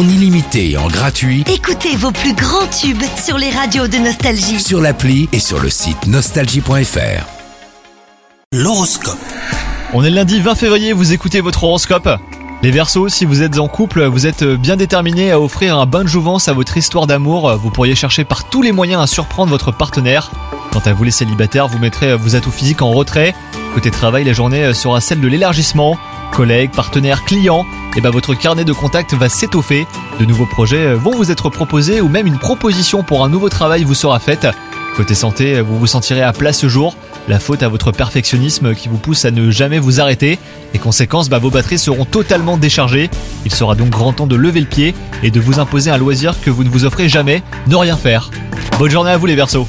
en illimité et en gratuit Écoutez vos plus grands tubes sur les radios de Nostalgie. sur l'appli et sur le site nostalgie.fr. L'horoscope. On est le lundi 20 février, vous écoutez votre horoscope. Les Verseaux, si vous êtes en couple, vous êtes bien déterminés à offrir un bain de jouvence à votre histoire d'amour. Vous pourriez chercher par tous les moyens à surprendre votre partenaire. Quant à vous les célibataires, vous mettrez vos atouts physiques en retrait. Côté travail, la journée sera celle de l'élargissement. Collègues, partenaires, clients, et ben votre carnet de contacts va s'étoffer. De nouveaux projets vont vous être proposés ou même une proposition pour un nouveau travail vous sera faite. Côté santé, vous vous sentirez à plat ce jour. La faute à votre perfectionnisme qui vous pousse à ne jamais vous arrêter. Les conséquences, bah, vos batteries seront totalement déchargées. Il sera donc grand temps de lever le pied et de vous imposer un loisir que vous ne vous offrez jamais, ne rien faire. Bonne journée à vous les Verseaux.